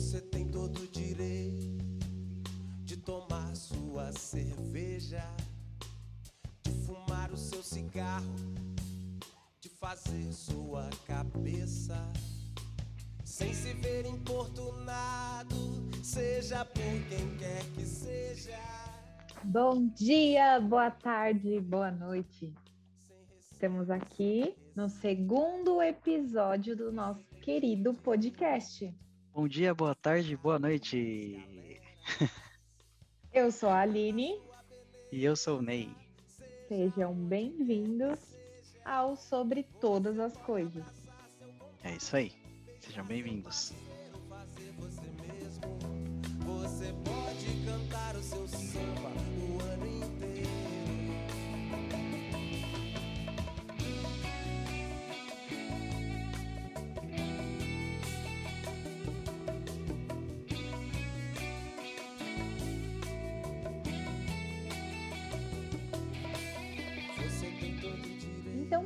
Você tem todo o direito de tomar sua cerveja, de fumar o seu cigarro, de fazer sua cabeça. Sem se ver importunado, seja por quem quer que seja. Bom dia, boa tarde, boa noite. Estamos aqui no segundo episódio do nosso querido podcast. Bom dia, boa tarde, boa noite. Eu sou a Aline. E eu sou o Ney. Sejam bem-vindos ao Sobre Todas as Coisas. É isso aí. Sejam bem-vindos. Você pode cantar o seu samba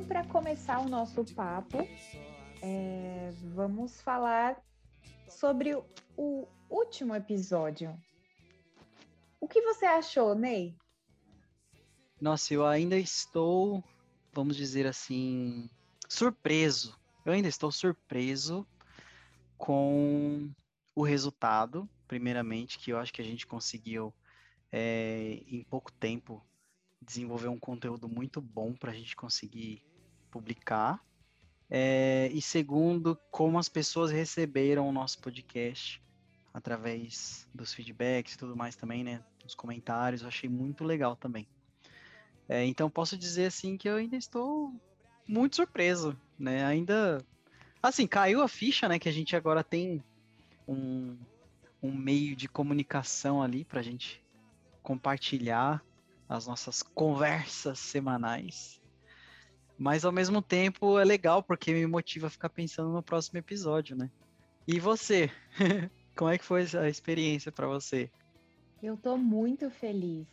para começar o nosso papo, é, vamos falar sobre o, último episódio. O que você achou, Ney? Nossa, eu ainda estou, vamos dizer assim, surpreso. Eu ainda estou surpreso com o resultado, primeiramente, que eu acho que a gente conseguiu, é, em pouco tempo, desenvolver um conteúdo muito bom para a gente conseguir publicar. É, e segundo, como as pessoas receberam o nosso podcast através dos feedbacks e tudo mais também, né? Os comentários, eu achei muito legal também. É, então posso dizer assim que eu ainda estou muito surpreso, né? Ainda assim, caiu a ficha, né? Que a gente agora tem um, um meio de comunicação ali para a gente compartilhar as nossas conversas semanais. Mas ao mesmo tempo é legal porque me motiva a ficar pensando no próximo episódio, né? E você? Como é que foi a experiência para você? Eu tô muito feliz.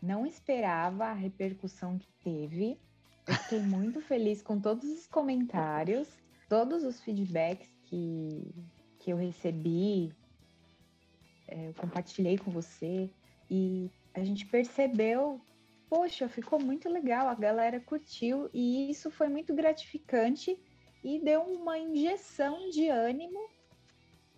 Não esperava a repercussão que teve. Eu fiquei muito feliz com todos os comentários, todos os feedbacks que, que eu recebi. É, eu compartilhei com você e a gente percebeu, poxa, ficou muito legal, a galera curtiu e isso foi muito gratificante e deu uma injeção de ânimo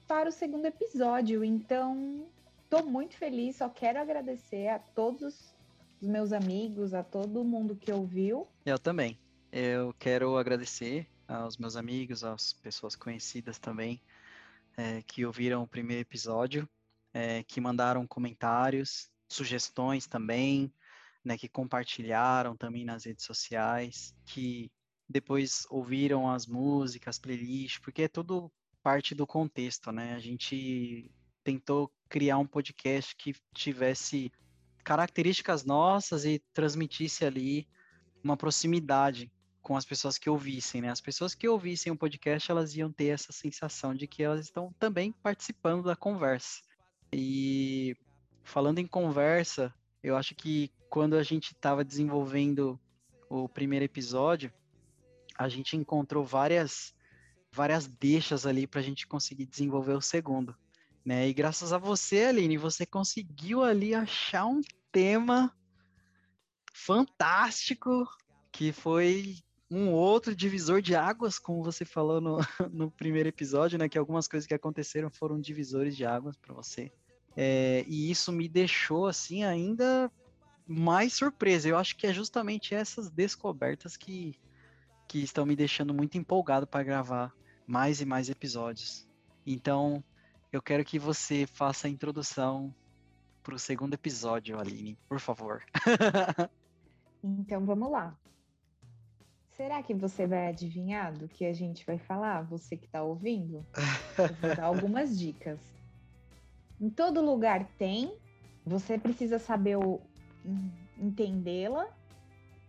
para o segundo episódio. Então, estou muito feliz, só quero agradecer a todos os meus amigos, a todo mundo que ouviu. Eu também. Eu quero agradecer aos meus amigos, às pessoas conhecidas também é, que ouviram o primeiro episódio, é, que mandaram comentários, sugestões também, né, que compartilharam também nas redes sociais, que depois ouviram as músicas, playlists, porque é tudo parte do contexto, né? A gente tentou criar um podcast que tivesse características nossas e transmitisse ali uma proximidade com as pessoas que ouvissem, né? As pessoas que ouvissem o podcast, elas iam ter essa sensação de que elas estão também participando da conversa. E falando em conversa, eu acho que quando a gente estava desenvolvendo o primeiro episódio, a gente encontrou várias várias deixas ali para a gente conseguir desenvolver o segundo, né? E graças a você, Aline, você conseguiu ali achar um tema fantástico que foi um outro divisor de águas, como você falou no, no primeiro episódio, né? Que algumas coisas que aconteceram foram divisores de águas para você. É, e isso me deixou assim ainda mais surpresa. Eu acho que é justamente essas descobertas que, que estão me deixando muito empolgado para gravar mais e mais episódios. Então, eu quero que você faça a introdução para o segundo episódio, Aline, por favor. Então vamos lá. Será que você vai adivinhar do que a gente vai falar, você que está ouvindo? Eu vou dar algumas dicas. Em todo lugar tem, você precisa saber o, entendê-la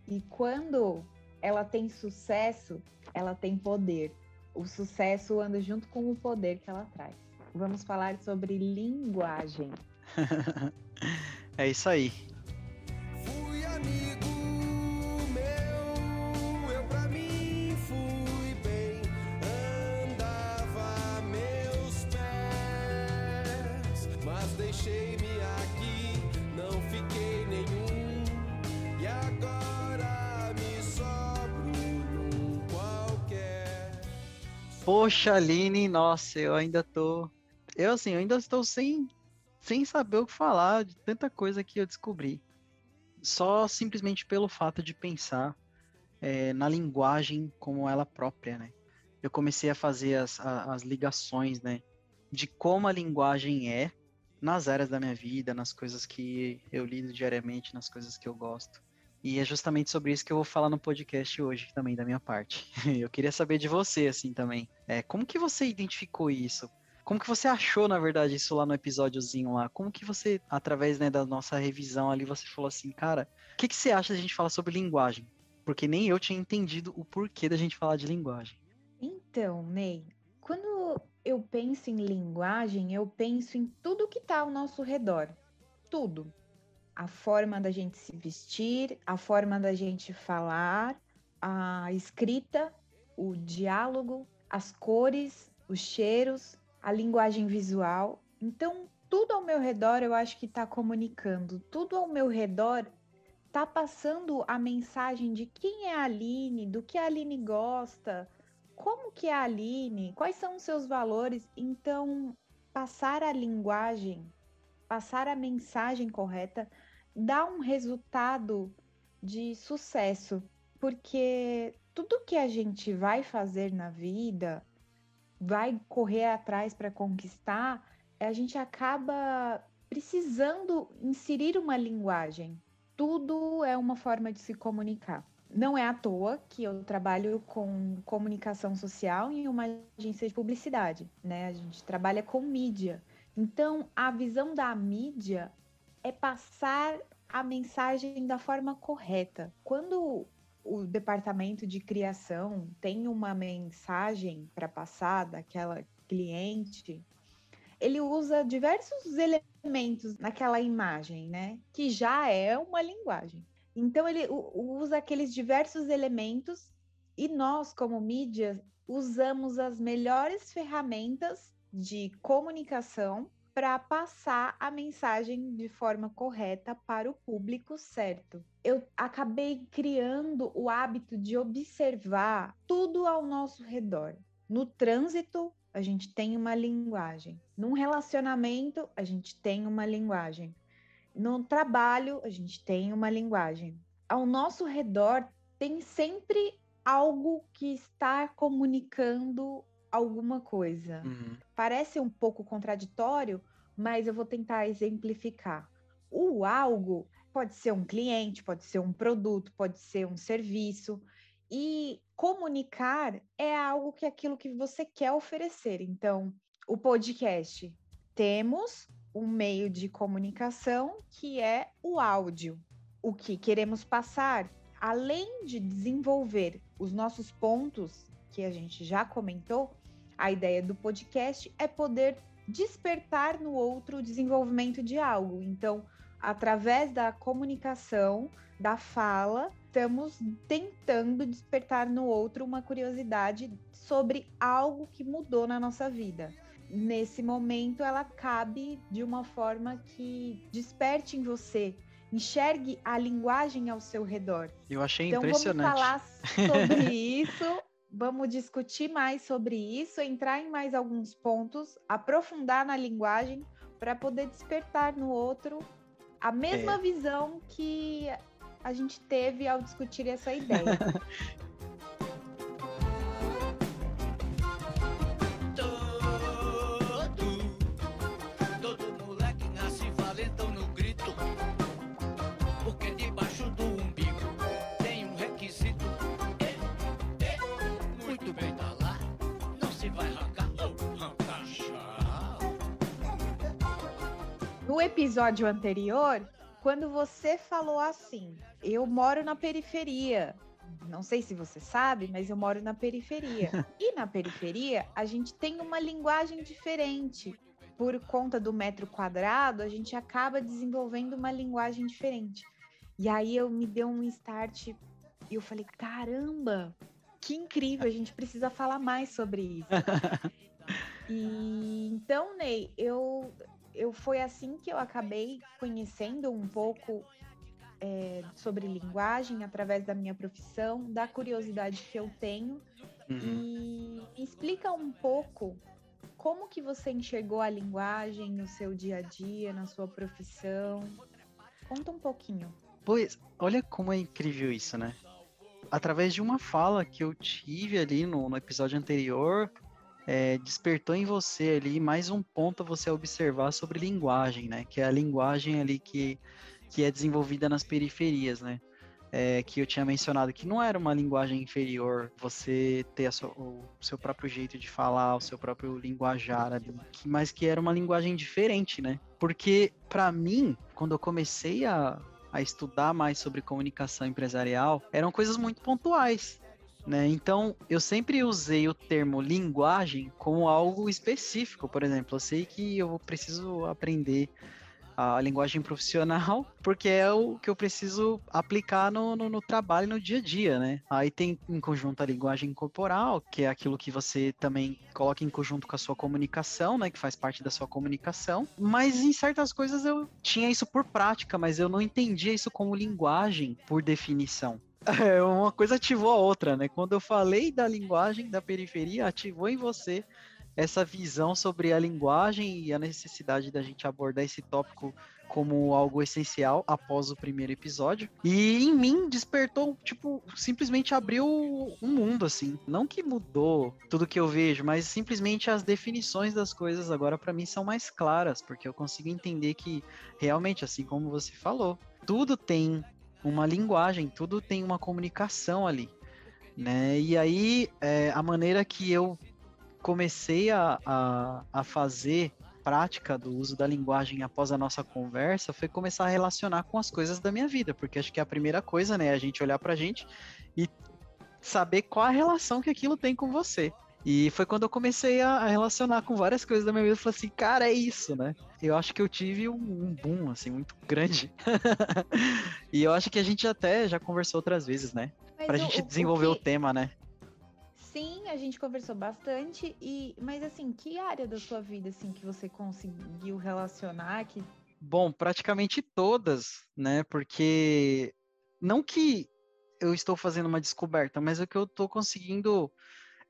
e quando ela tem sucesso, ela tem poder. O sucesso anda junto com o poder que ela traz. Vamos falar sobre linguagem. é isso aí. Poxa, Aline, nossa, eu ainda tô. Eu, assim, eu ainda estou sem, sem saber o que falar de tanta coisa que eu descobri. Só simplesmente pelo fato de pensar eh, na linguagem como ela própria, né? Eu comecei a fazer as, as ligações, né? De como a linguagem é nas áreas da minha vida, nas coisas que eu lido diariamente, nas coisas que eu gosto. E é justamente sobre isso que eu vou falar no podcast hoje também, da minha parte. Eu queria saber de você, assim, também. É, como que você identificou isso? Como que você achou, na verdade, isso lá no episódiozinho lá? Como que você, através né, da nossa revisão ali, você falou assim, cara, o que, que você acha da gente falar sobre linguagem? Porque nem eu tinha entendido o porquê da gente falar de linguagem. Então, Ney, quando eu penso em linguagem, eu penso em tudo que está ao nosso redor. Tudo. A forma da gente se vestir, a forma da gente falar, a escrita, o diálogo, as cores, os cheiros, a linguagem visual. Então, tudo ao meu redor eu acho que está comunicando. Tudo ao meu redor está passando a mensagem de quem é a Aline, do que a Aline gosta, como que é a Aline, quais são os seus valores. Então, passar a linguagem, passar a mensagem correta, dá um resultado de sucesso, porque tudo que a gente vai fazer na vida, vai correr atrás para conquistar, a gente acaba precisando inserir uma linguagem. Tudo é uma forma de se comunicar. Não é à toa que eu trabalho com comunicação social em uma agência de publicidade, né? A gente trabalha com mídia. Então, a visão da mídia é passar a mensagem da forma correta. Quando o departamento de criação tem uma mensagem para passar daquela cliente, ele usa diversos elementos naquela imagem, né? Que já é uma linguagem. Então ele usa aqueles diversos elementos e nós, como mídia, usamos as melhores ferramentas de comunicação para passar a mensagem de forma correta para o público certo. Eu acabei criando o hábito de observar tudo ao nosso redor. No trânsito, a gente tem uma linguagem. Num relacionamento, a gente tem uma linguagem. No trabalho, a gente tem uma linguagem. Ao nosso redor, tem sempre algo que está comunicando alguma coisa. Uhum. Parece um pouco contraditório, mas eu vou tentar exemplificar. O algo pode ser um cliente, pode ser um produto, pode ser um serviço. E comunicar é algo que é aquilo que você quer oferecer. Então, o podcast. Temos um meio de comunicação que é o áudio. O que queremos passar, além de desenvolver os nossos pontos, que a gente já comentou, a ideia do podcast é poder despertar no outro o desenvolvimento de algo. Então, através da comunicação, da fala, estamos tentando despertar no outro uma curiosidade sobre algo que mudou na nossa vida. Nesse momento, ela cabe de uma forma que desperte em você, enxergue a linguagem ao seu redor. Eu achei Então impressionante. vamos falar sobre isso, vamos discutir mais sobre isso, entrar em mais alguns pontos, aprofundar na linguagem para poder despertar no outro a mesma É. visão que a gente teve ao discutir essa ideia. episódio anterior, quando você falou assim, eu moro na periferia. Não sei se você sabe, mas eu moro na periferia. E na periferia, a gente tem uma linguagem diferente. Por conta do metro quadrado, a gente acaba desenvolvendo uma linguagem diferente. E aí eu me deu um start e eu falei: caramba, que incrível, a gente precisa falar mais sobre isso. e então, Ney, eu eu foi assim que eu acabei conhecendo um pouco é, sobre linguagem através da minha profissão, da curiosidade que eu tenho. Uhum. E me explica um pouco como que você enxergou a linguagem no seu dia a dia, na sua profissão. Conta um pouquinho. Pois, olha como é incrível isso, né? Através de uma fala que eu tive ali no, no episódio anterior, é, despertou em você ali mais um ponto a você observar sobre linguagem, né? Que é a linguagem ali que, que é desenvolvida nas periferias, né? É, que eu tinha mencionado que não era uma linguagem inferior você ter sua, o seu próprio jeito de falar, o seu próprio linguajar ali, que, mas que era uma linguagem diferente, né? Porque para mim, quando eu comecei a, a estudar mais sobre comunicação empresarial, eram coisas muito pontuais. Né? Então, eu sempre usei o termo linguagem como algo específico. Por exemplo, eu sei que eu preciso aprender a linguagem profissional, porque é o que eu preciso aplicar no, no, no, trabalho, no dia a dia, né? Aí tem em conjunto a linguagem corporal, que é aquilo que você também coloca em conjunto com a sua comunicação, né? Que faz parte da sua comunicação. Mas em certas coisas eu tinha isso por prática, mas eu não entendia isso como linguagem por definição. É, uma coisa ativou a outra, né? Quando eu falei da linguagem da periferia, ativou em você essa visão sobre a linguagem e a necessidade da gente abordar esse tópico como algo essencial após o primeiro episódio. E em mim despertou, tipo, simplesmente abriu um mundo assim. Não que mudou tudo que eu vejo, mas simplesmente as definições das coisas agora para mim são mais claras, porque eu consigo entender que realmente assim como você falou, tudo tem uma linguagem, tudo tem uma comunicação ali. Né? E aí, é, a maneira que eu comecei a, a, a fazer prática do uso da linguagem após a nossa conversa foi começar a relacionar com as coisas da minha vida, porque acho que é a primeira coisa, né, a gente olhar pra gente e saber qual a relação que aquilo tem com você. E foi quando eu comecei a relacionar com várias coisas da minha vida. Eu falei assim, cara, é isso, né? Eu acho que eu tive um, um boom, assim, muito grande. e eu acho que a gente até já conversou outras vezes, né? Mas pra o, gente desenvolver o, que... o, tema, né? Sim, a gente conversou bastante. E, mas assim, que área da sua vida, assim, que você conseguiu relacionar? Que... Bom, praticamente todas, né? Porque não que eu estou fazendo uma descoberta, mas é que eu estou conseguindo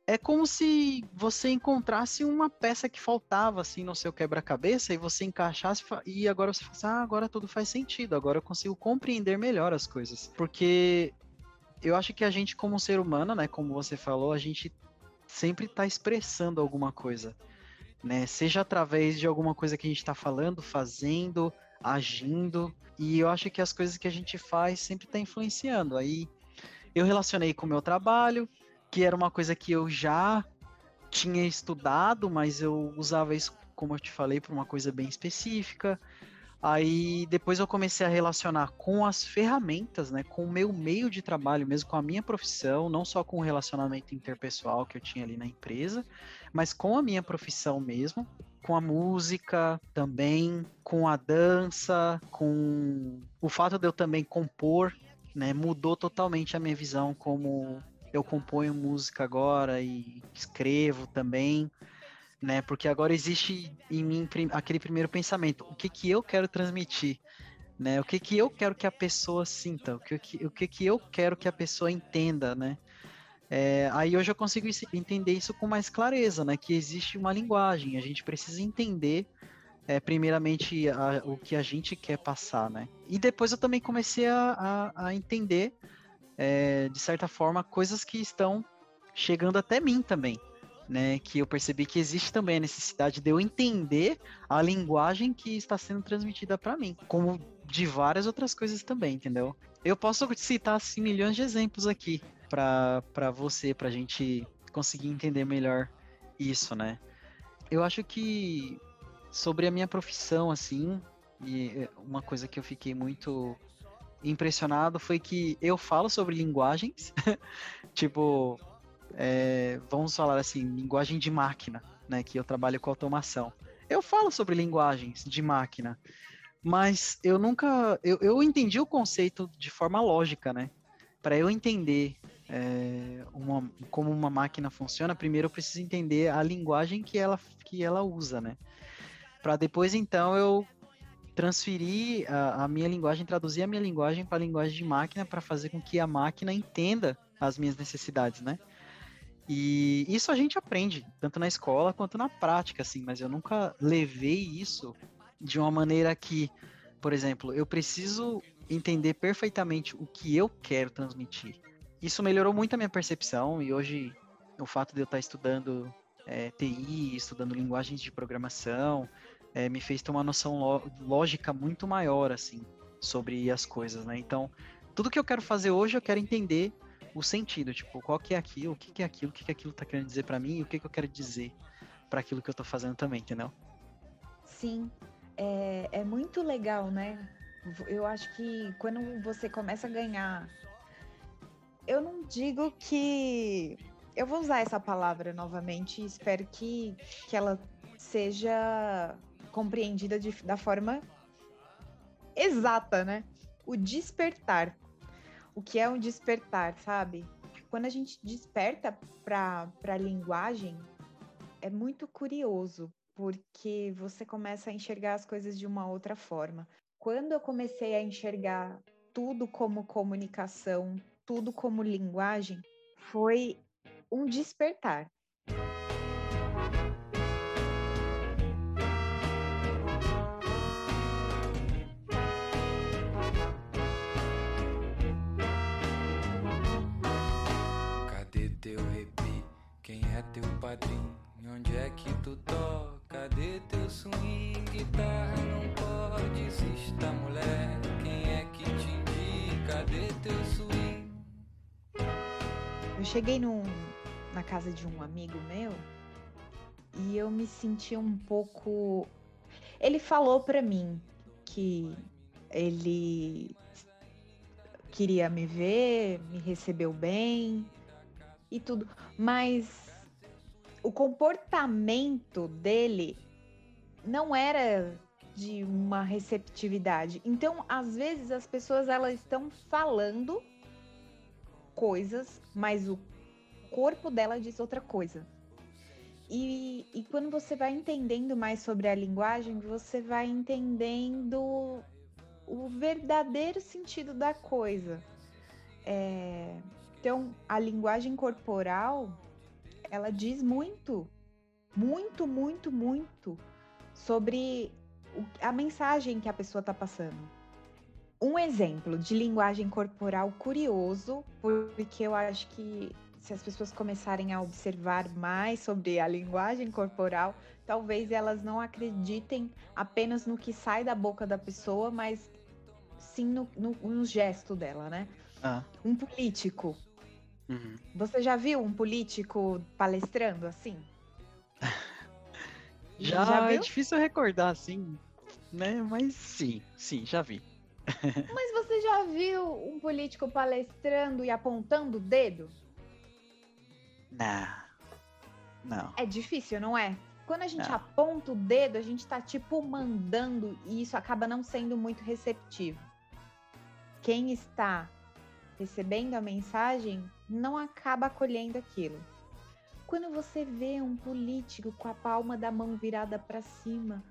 é como se você encontrasse uma peça que faltava assim no seu quebra-cabeça e você encaixasse e agora você fala assim, ah, agora tudo faz sentido, agora eu consigo compreender melhor as coisas. Porque eu acho que a gente como ser humano, né, como você falou, a gente sempre está expressando alguma coisa, né? Seja através de alguma coisa que a gente está falando, fazendo, agindo, e eu acho que as coisas que a gente faz sempre está influenciando. Aí eu relacionei com o meu trabalho, que era uma coisa que eu já tinha estudado, mas eu usava isso, como eu te falei, para uma coisa bem específica. Aí depois eu comecei a relacionar com as ferramentas, né, com o meu meio de trabalho, mesmo com a minha profissão, não só com o relacionamento interpessoal que eu tinha ali na empresa, mas com a minha profissão mesmo, com a música também, com a dança, com o fato de eu também compor, né, mudou totalmente a minha visão como eu componho música agora e escrevo também, né? Porque agora existe em mim aquele primeiro pensamento, o que que eu quero transmitir, né? O que que eu quero que a pessoa sinta, o que que, o que, que eu quero que a pessoa entenda, né? É, aí hoje eu consigo entender isso com mais clareza, né? Que existe uma linguagem, a gente precisa entender é, primeiramente a, o que a gente quer passar, né? E depois eu também comecei a, a, a entender é, de certa forma, coisas que estão chegando até mim também. Né, que eu percebi que existe também a necessidade de eu entender a linguagem que está sendo transmitida para mim, como de várias outras coisas também, entendeu? Eu posso citar assim, milhões de exemplos aqui para você, para a gente conseguir entender melhor isso, né? Eu acho que sobre a minha profissão, assim, e é uma coisa que eu fiquei muito impressionado foi que eu falo sobre linguagens, tipo, é, vamos falar assim, linguagem de máquina, né? Que eu trabalho com automação. Eu falo sobre linguagens de máquina, mas eu nunca. Eu, eu entendi o conceito de forma lógica, né? Para eu entender é, uma, como uma máquina funciona, primeiro eu preciso entender a linguagem que ela, que ela usa, né? para depois então eu transferir a, a, minha linguagem, traduzir a minha linguagem para a linguagem de máquina para fazer com que a máquina entenda as minhas necessidades, né? E isso a gente aprende, tanto na escola quanto na prática, assim, mas eu nunca levei isso de uma maneira que, por exemplo, eu preciso entender perfeitamente o que eu quero transmitir. Isso melhorou muito a minha percepção e hoje o fato de eu estar estudando é, TI, estudando linguagens de programação, é, me fez ter uma noção lógica muito maior, assim, sobre as coisas, né? Então, tudo que eu quero fazer hoje, eu quero entender o sentido, tipo, qual que é aquilo, o que, que é aquilo, o que, que aquilo tá querendo dizer para mim e o que, que eu quero dizer para aquilo que eu tô fazendo também, entendeu? Sim, é, é muito legal, né? Eu acho que quando você começa a ganhar. Eu não digo que. Eu vou usar essa palavra novamente e espero que, que ela seja compreendida de, da forma exata, né? O despertar. O que é um despertar, sabe? Quando a gente desperta para a linguagem, é muito curioso, porque você começa a enxergar as coisas de uma outra forma. Quando eu comecei a enxergar tudo como comunicação, tudo como linguagem, foi um despertar. Padrinho? Onde é que tu toca? Cadê teu swing? Guitarra não pode está mulher. Quem é que te indica? Cadê teu swing? Eu cheguei num, na casa de um amigo meu e eu me senti um pouco. Ele falou para mim que ele queria me ver, me recebeu bem e tudo, mas o comportamento dele não era de uma receptividade. Então, às vezes as pessoas elas estão falando coisas, mas o corpo dela diz outra coisa. E, e quando você vai entendendo mais sobre a linguagem, você vai entendendo o verdadeiro sentido da coisa. É, então, a linguagem corporal ela diz muito, muito, muito, muito sobre a mensagem que a pessoa está passando. Um exemplo de linguagem corporal curioso, porque eu acho que se as pessoas começarem a observar mais sobre a linguagem corporal, talvez elas não acreditem apenas no que sai da boca da pessoa, mas sim no, no, no gesto dela, né? Ah. Um político, Uhum. Você já viu um político palestrando assim? já, já é difícil recordar assim, né? Mas sim, sim, já vi. Mas você já viu um político palestrando e apontando o dedo? Não. Não. É difícil, não é? Quando a gente não. aponta o dedo, a gente tá tipo mandando e isso acaba não sendo muito receptivo. Quem está recebendo a mensagem não acaba acolhendo aquilo. Quando você vê um político com a palma da mão virada para cima,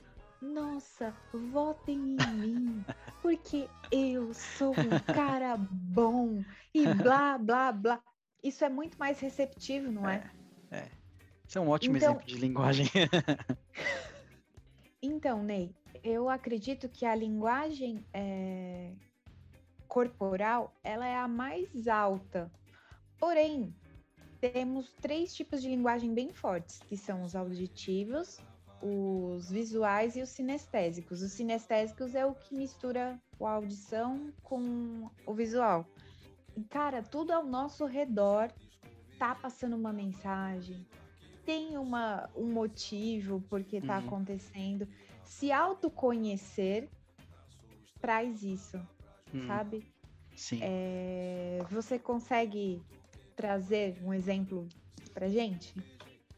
nossa, votem em mim, porque eu sou um cara bom e blá blá blá. Isso é muito mais receptivo, não é? É. é. Isso é um ótimo então, exemplo de linguagem. então, Ney, eu acredito que a linguagem é, corporal ela é a mais alta Porém, temos três tipos de linguagem bem fortes, que são os auditivos, os visuais e os sinestésicos. Os sinestésicos é o que mistura a audição com o visual. E, cara, tudo ao nosso redor tá passando uma mensagem, tem uma, um motivo porque tá uhum. acontecendo. Se autoconhecer traz isso, uhum. sabe? Sim. É, você consegue trazer um exemplo pra gente?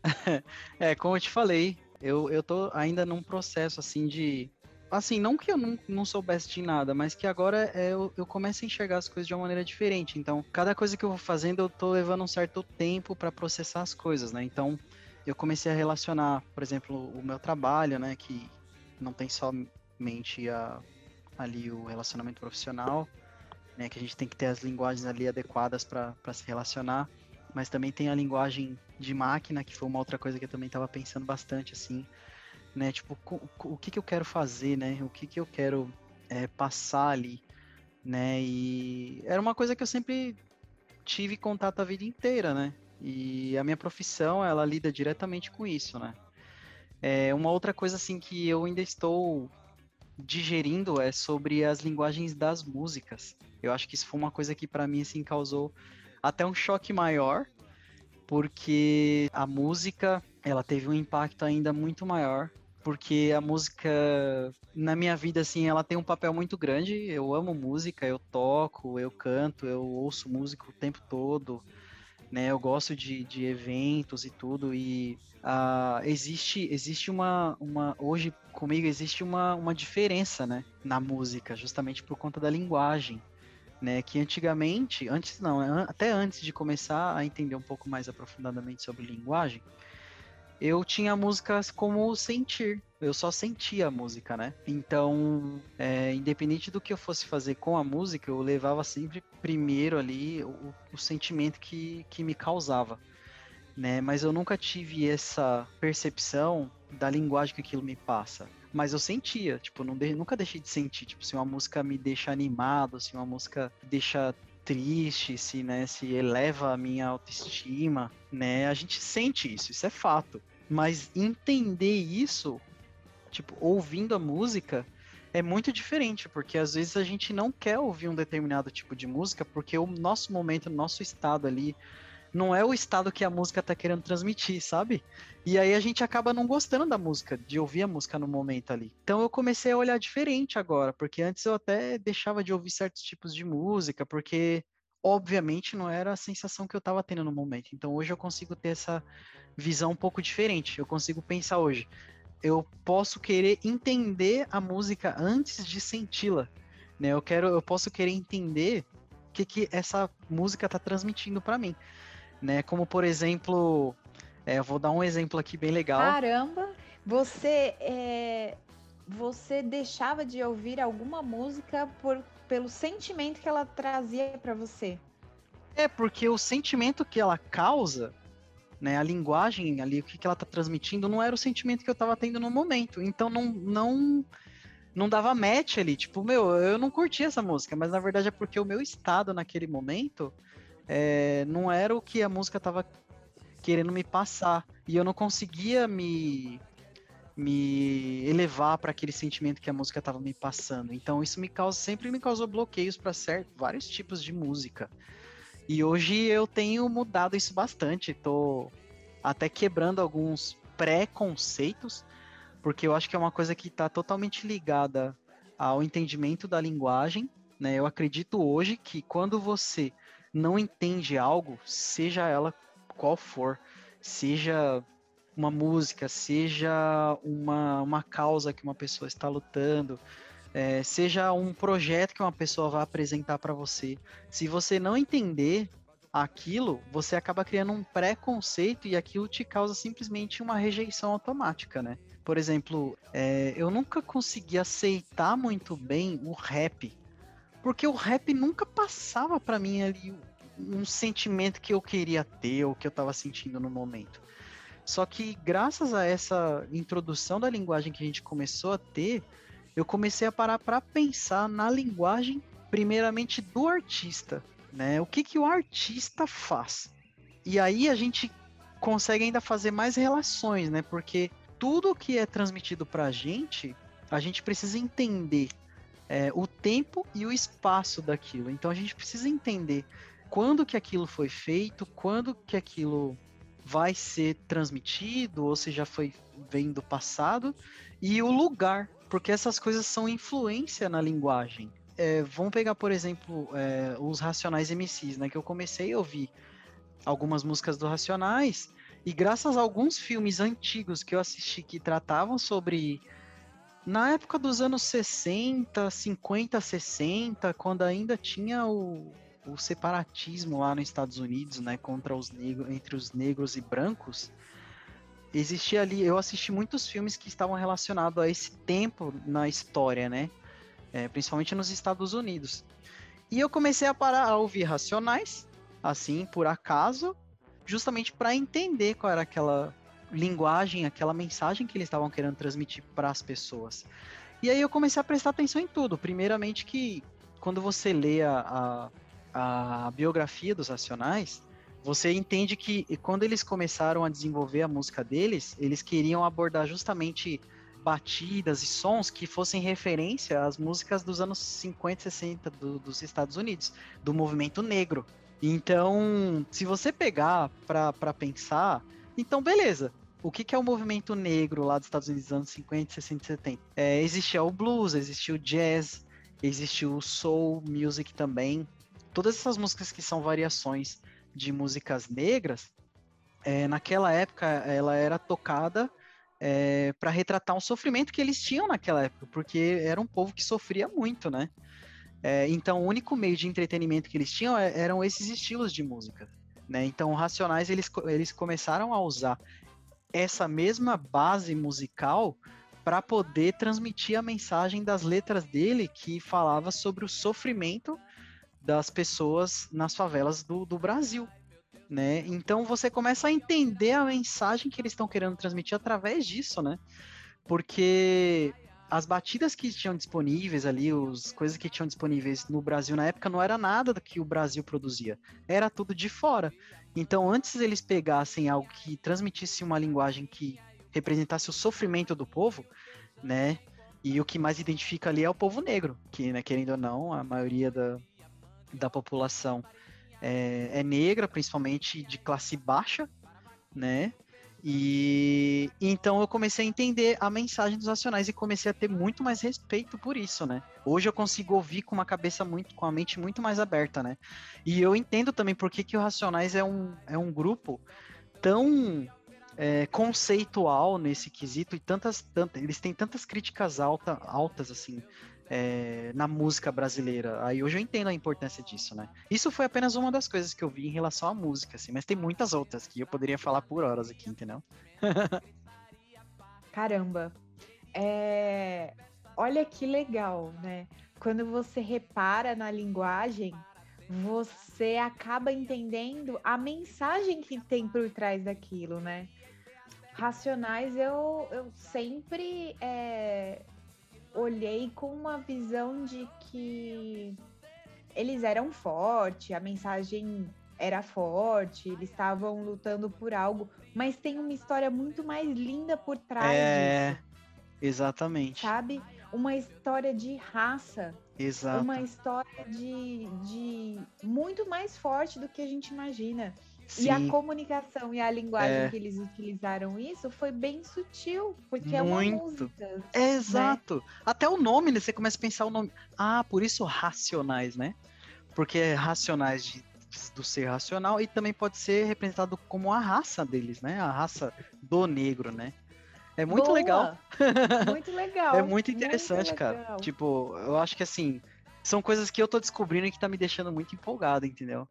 é, como eu te falei, eu, eu tô ainda num processo assim de. Assim, não que eu não, não soubesse de nada, mas que agora é, eu, eu começo a enxergar as coisas de uma maneira diferente. Então, cada coisa que eu vou fazendo, eu tô levando um certo tempo para processar as coisas, né? Então, eu comecei a relacionar, por exemplo, o meu trabalho, né? Que não tem somente a, ali o relacionamento profissional, né, que a gente tem que ter as linguagens ali adequadas para se relacionar, mas também tem a linguagem de máquina, que foi uma outra coisa que eu também estava pensando bastante, assim, né, tipo, o, que, que eu quero fazer, né, o que, que eu quero é, passar ali, né, e era uma coisa que eu sempre tive contato a vida inteira, né, e a minha profissão, ela lida diretamente com isso, né. É, uma outra coisa, assim, que eu ainda estou digerindo é sobre as linguagens das músicas. Eu acho que isso foi uma coisa que para mim assim causou até um choque maior, porque a música, ela teve um impacto ainda muito maior, porque a música na minha vida assim, ela tem um papel muito grande. Eu amo música, eu toco, eu canto, eu ouço música o tempo todo, né? Eu gosto de, de eventos e tudo e uh, existe existe uma, uma hoje comigo existe uma, uma diferença né, na música, justamente por conta da linguagem. Né, que antigamente, antes não, até antes de começar a entender um pouco mais aprofundadamente sobre linguagem, eu tinha músicas como sentir, eu só sentia a música, né? Então, é, independente do que eu fosse fazer com a música, eu levava sempre primeiro ali o, o sentimento que, que me causava né? Mas eu nunca tive essa percepção da linguagem que aquilo me passa. Mas eu sentia, tipo, não de, nunca deixei de sentir, tipo, se uma música me deixa animado, se uma música deixa triste, se, né, se eleva a minha autoestima, né? A gente sente isso, isso é fato. Mas entender isso, tipo, ouvindo a música, é muito diferente, porque às vezes a gente não quer ouvir um determinado tipo de música, porque o nosso momento, o nosso estado ali, não é o estado que a música tá querendo transmitir, sabe? E aí a gente acaba não gostando da música, de ouvir a música no momento ali. Então eu comecei a olhar diferente agora, porque antes eu até deixava de ouvir certos tipos de música, porque obviamente não era a sensação que eu estava tendo no momento. Então hoje eu consigo ter essa visão um pouco diferente. Eu consigo pensar hoje, eu posso querer entender a música antes de senti-la, né? Eu quero, eu posso querer entender o que que essa música está transmitindo para mim né? Como por exemplo, é, eu vou dar um exemplo aqui bem legal. Caramba, você é, você deixava de ouvir alguma música por, pelo sentimento que ela trazia para você? É porque o sentimento que ela causa, né, a linguagem ali, o que, que ela tá transmitindo, não era o sentimento que eu tava tendo no momento. Então não não não dava match ali, tipo, meu, eu não curti essa música, mas na verdade é porque o meu estado naquele momento é, não era o que a música estava querendo me passar. E eu não conseguia me, me elevar para aquele sentimento que a música estava me passando. Então isso me causa sempre me causou bloqueios para vários tipos de música. E hoje eu tenho mudado isso bastante. Estou até quebrando alguns preconceitos, porque eu acho que é uma coisa que está totalmente ligada ao entendimento da linguagem. Né? Eu acredito hoje que quando você não entende algo, seja ela qual for, seja uma música, seja uma, uma causa que uma pessoa está lutando, é, seja um projeto que uma pessoa vai apresentar para você. Se você não entender aquilo, você acaba criando um preconceito e aquilo te causa simplesmente uma rejeição automática, né? Por exemplo, é, eu nunca consegui aceitar muito bem o rap porque o rap nunca passava para mim ali um sentimento que eu queria ter ou que eu estava sentindo no momento. Só que graças a essa introdução da linguagem que a gente começou a ter, eu comecei a parar para pensar na linguagem primeiramente do artista, né? O que que o artista faz? E aí a gente consegue ainda fazer mais relações, né? Porque tudo que é transmitido para a gente, a gente precisa entender é, o tempo e o espaço daquilo. Então a gente precisa entender quando que aquilo foi feito, quando que aquilo vai ser transmitido, ou se já foi vem do passado, e o lugar, porque essas coisas são influência na linguagem. É, vamos pegar, por exemplo, é, os Racionais MCs, né? Que eu comecei a ouvir algumas músicas do Racionais, e graças a alguns filmes antigos que eu assisti que tratavam sobre na época dos anos 60, 50, 60, quando ainda tinha o, o separatismo lá nos Estados Unidos, né, contra os negros, entre os negros e brancos, existia ali, eu assisti muitos filmes que estavam relacionados a esse tempo na história, né? É, principalmente nos Estados Unidos. E eu comecei a parar a ouvir Racionais, assim, por acaso, justamente para entender qual era aquela linguagem, aquela mensagem que eles estavam querendo transmitir para as pessoas. E aí eu comecei a prestar atenção em tudo. Primeiramente que quando você lê a, a, a biografia dos Racionais, você entende que quando eles começaram a desenvolver a música deles, eles queriam abordar justamente batidas e sons que fossem referência às músicas dos anos 50 e 60 do, dos Estados Unidos, do movimento negro. Então, se você pegar para pensar, então beleza. O que, que é o movimento negro lá dos Estados Unidos dos anos 50, 60 e 70? É, existia o blues, existia o jazz, existiu o soul music também. Todas essas músicas que são variações de músicas negras, é, naquela época ela era tocada é, para retratar um sofrimento que eles tinham naquela época, porque era um povo que sofria muito, né? É, então, o único meio de entretenimento que eles tinham é, eram esses estilos de música, né? Então, Racionais eles, eles começaram a usar essa mesma base musical para poder transmitir a mensagem das letras dele que falava sobre o sofrimento das pessoas nas favelas do, do Brasil. Né? Então você começa a entender a mensagem que eles estão querendo transmitir através disso, né? Porque as batidas que tinham disponíveis ali, as coisas que tinham disponíveis no Brasil na época não era nada do que o Brasil produzia, era tudo de fora. Então, antes eles pegassem algo que transmitisse uma linguagem que representasse o sofrimento do povo, né? E o que mais identifica ali é o povo negro, que, né, querendo ou não, a maioria da, da população é, é negra, principalmente de classe baixa, né? E então eu comecei a entender a mensagem dos Racionais e comecei a ter muito mais respeito por isso, né? Hoje eu consigo ouvir com uma cabeça muito, com a mente muito mais aberta, né? E eu entendo também por que, que o Racionais é um, é um grupo tão é, conceitual nesse quesito e tantas, tantas, eles têm tantas críticas alta, altas assim é, na música brasileira. Aí hoje eu entendo a importância disso, né? Isso foi apenas uma das coisas que eu vi em relação à música, assim, mas tem muitas outras que eu poderia falar por horas aqui, entendeu? Caramba. É... Olha que legal, né? Quando você repara na linguagem, você acaba entendendo a mensagem que tem por trás daquilo, né? Racionais, eu, eu sempre é, olhei com uma visão de que eles eram fortes, a mensagem era forte, eles estavam lutando por algo, mas tem uma história muito mais linda por trás é... disso. Exatamente. Sabe? Uma história de raça. Exato. Uma história de, de muito mais forte do que a gente imagina. Sim. E a comunicação e a linguagem É. que eles utilizaram isso foi bem sutil, porque Muito. é uma música. É, exato. Até o nome, né? Você começa a pensar o nome. Ah, por isso racionais, né? Porque é racionais de, do ser racional e também pode ser representado como a raça deles, né? A raça do negro, né? É muito Boa! legal. Muito legal. É muito interessante, cara. legal. Tipo, eu acho que assim, são coisas que eu tô descobrindo e que tá me deixando muito empolgado, entendeu?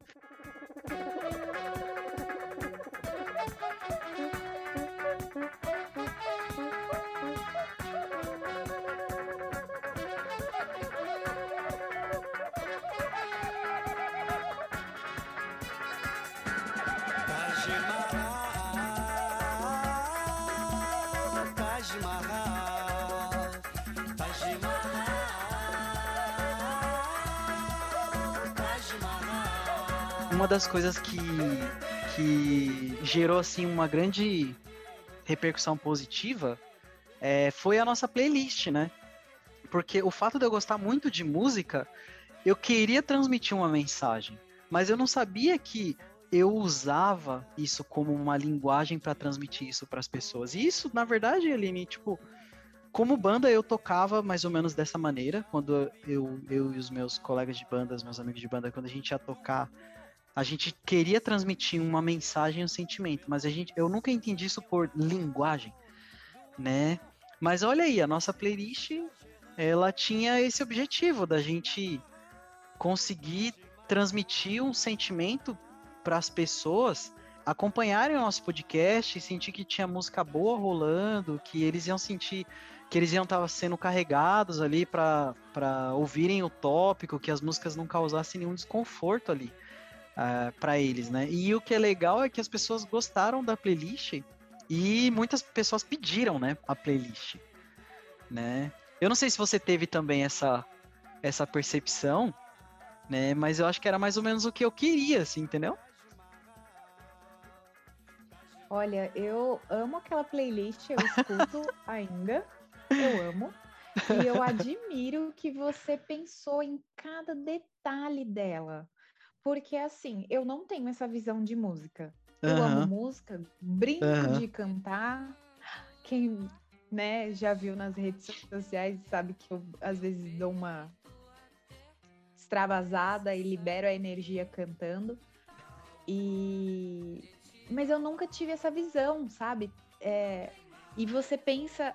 Das coisas que, que gerou assim uma grande repercussão positiva é, foi a nossa playlist, né? Porque o fato de eu gostar muito de música, eu queria transmitir uma mensagem, mas eu não sabia que eu usava isso como uma linguagem para transmitir isso para as pessoas. E isso, na verdade, Aline, tipo, como banda eu tocava mais ou menos dessa maneira, quando eu, eu e os meus colegas de banda, os meus amigos de banda, quando a gente ia tocar, a gente queria transmitir uma mensagem um sentimento, mas a gente, eu nunca entendi isso por linguagem, né? Mas olha aí, a nossa playlist, ela tinha esse objetivo da gente conseguir transmitir um sentimento para as pessoas acompanharem o nosso podcast e sentir que tinha música boa rolando, que eles iam sentir que eles iam estar sendo carregados ali para ouvirem o tópico, que as músicas não causassem nenhum desconforto ali uh, ah, para eles, né? E o que é legal é que as pessoas gostaram da playlist e muitas pessoas pediram, né, a playlist, né? Eu não sei se você teve também essa essa percepção, né? Mas eu acho que era mais ou menos o que eu queria, assim, entendeu? Olha, eu amo aquela playlist, eu escuto ainda, eu amo. E eu admiro que você pensou em cada detalhe dela. Porque, assim, eu não tenho essa visão de música. Eu uhum. amo música, brinco uhum. de cantar. Quem né, já viu nas redes sociais sabe que eu, às vezes, dou uma extravasada e libero a energia cantando. E mas eu nunca tive essa visão, sabe? É... E você pensa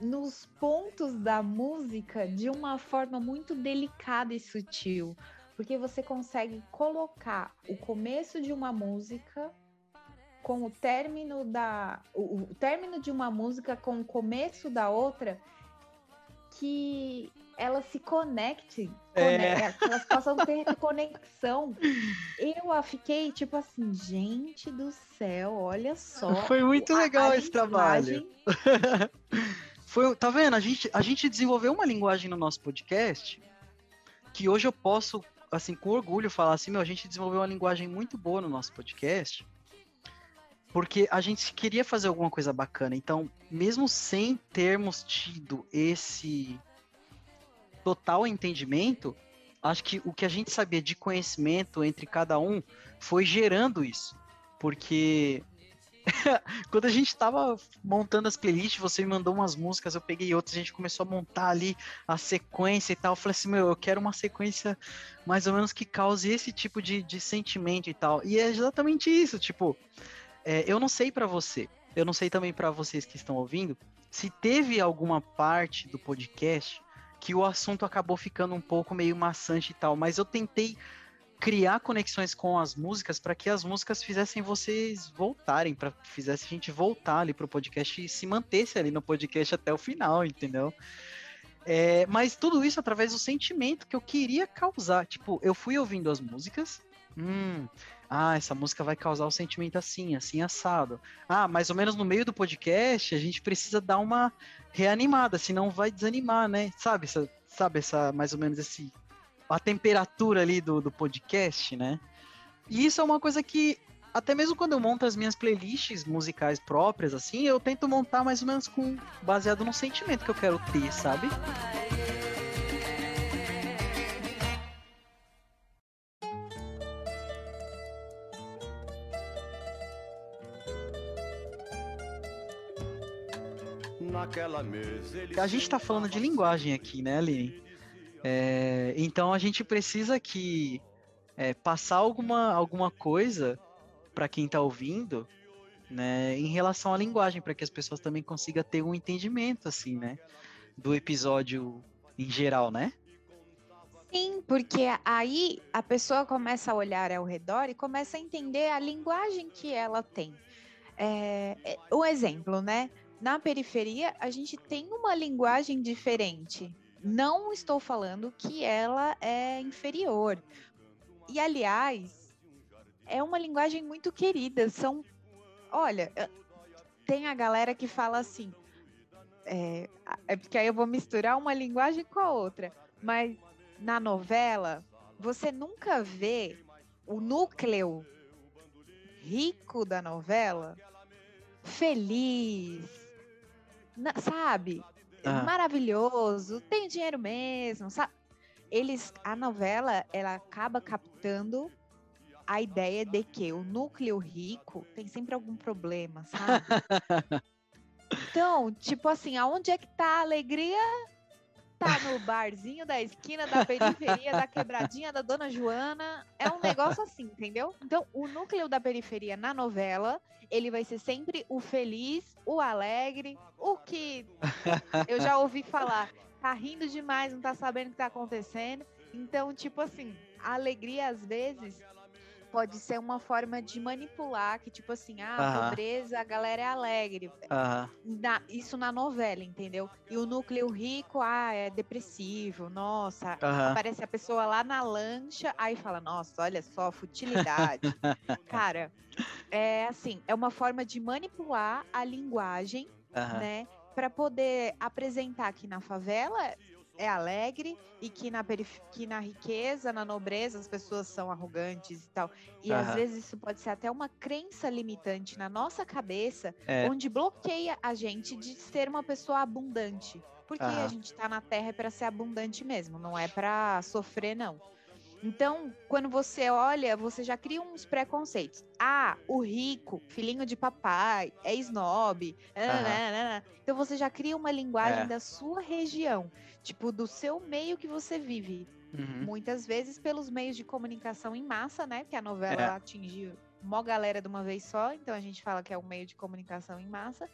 nos pontos da música de uma forma muito delicada e sutil, porque você consegue colocar o começo de uma música com o término da o, o término de uma música com o começo da outra que elas se conectem, é. que elas possam ter conexão. Eu fiquei tipo assim, gente do céu, olha só. Foi muito legal esse trabalho. Foi, tá vendo? A gente, a gente desenvolveu uma linguagem no nosso podcast que hoje eu posso, assim, com orgulho falar assim, meu, a gente desenvolveu uma linguagem muito boa no nosso podcast porque a gente queria fazer alguma coisa bacana. Então, mesmo sem termos tido esse total entendimento, acho que o que a gente sabia de conhecimento entre cada um foi gerando isso. Porque quando a gente estava montando as playlists, você me mandou umas músicas, eu peguei outras, a gente começou a montar ali a sequência e tal. Eu falei assim, meu, eu quero uma sequência mais ou menos que cause esse tipo de, de sentimento e tal. E é exatamente isso, tipo, é, eu não sei para você, eu não sei também para vocês que estão ouvindo, se teve alguma parte do podcast que o assunto acabou ficando um pouco meio maçante e tal, mas eu tentei criar conexões com as músicas para que as músicas fizessem vocês voltarem, para fizesse a gente voltar ali pro podcast e se mantesse ali no podcast até o final, entendeu? É, mas tudo isso através do sentimento que eu queria causar. Tipo, eu fui ouvindo as músicas, hum, ah, essa música vai causar o um sentimento assim, assim assado. Ah, mais ou menos no meio do podcast, a gente precisa dar uma reanimada, senão vai desanimar, né? Sabe, essa, sabe essa mais ou menos esse a temperatura ali do, do podcast, né? E isso é uma coisa que até mesmo quando eu monto as minhas playlists musicais próprias assim, eu tento montar mais ou menos com baseado no sentimento que eu quero ter, sabe? A gente está falando de linguagem aqui, né, Aline? É, então a gente precisa que é, passar alguma, alguma coisa para quem está ouvindo, né, em relação à linguagem, para que as pessoas também consigam ter um entendimento, assim, né, do episódio em geral, né? Sim, porque aí a pessoa começa a olhar ao redor e começa a entender a linguagem que ela tem. É, é, um exemplo, né? na periferia a gente tem uma linguagem diferente. Não estou falando que ela é inferior. E aliás, é uma linguagem muito querida. São, olha, tem a galera que fala assim. É, é porque aí eu vou misturar uma linguagem com a outra. Mas na novela, você nunca vê o núcleo rico da novela feliz, sabe? Ah. Maravilhoso, tem dinheiro mesmo, sabe? Eles, a novela, ela acaba captando a ideia de que o núcleo rico tem sempre algum problema, sabe? então, tipo assim, aonde é que tá a alegria? Tá no barzinho da esquina da periferia, da quebradinha da Dona Joana. É um negócio assim, entendeu? Então, o núcleo da periferia na novela, ele vai ser sempre o feliz, o alegre, o que eu já ouvi falar. Tá rindo demais, não tá sabendo o que tá acontecendo. Então, tipo assim, a alegria às vezes pode ser uma forma de manipular, que tipo assim, ah, Aham. pobreza, a galera é alegre. Aham. Na- isso na novela, entendeu? E o núcleo rico, ah, é depressivo, nossa. Aham. Aparece a pessoa lá na lancha, aí fala, nossa, olha só, futilidade. Cara, é assim, é uma forma de manipular a linguagem, né? Para poder apresentar que na favela é alegre e que na, perif- que na riqueza, na nobreza, as pessoas são arrogantes e tal. E às Aham. vezes isso pode ser até uma crença limitante na nossa cabeça, É. onde bloqueia a gente de ser uma pessoa abundante. Porque a Aham. gente tá na Terra é para ser abundante mesmo, não é para sofrer, não. Então, quando você olha, você já cria uns preconceitos. Ah, o rico, filhinho de papai, é snob. nananana. Então você já cria uma linguagem É. da sua região, tipo, do seu meio que você vive. Uhum. Muitas vezes pelos meios de comunicação em massa, né? Porque a novela É. atingiu mó galera de uma vez só, então a gente fala que é um meio de comunicação em massa.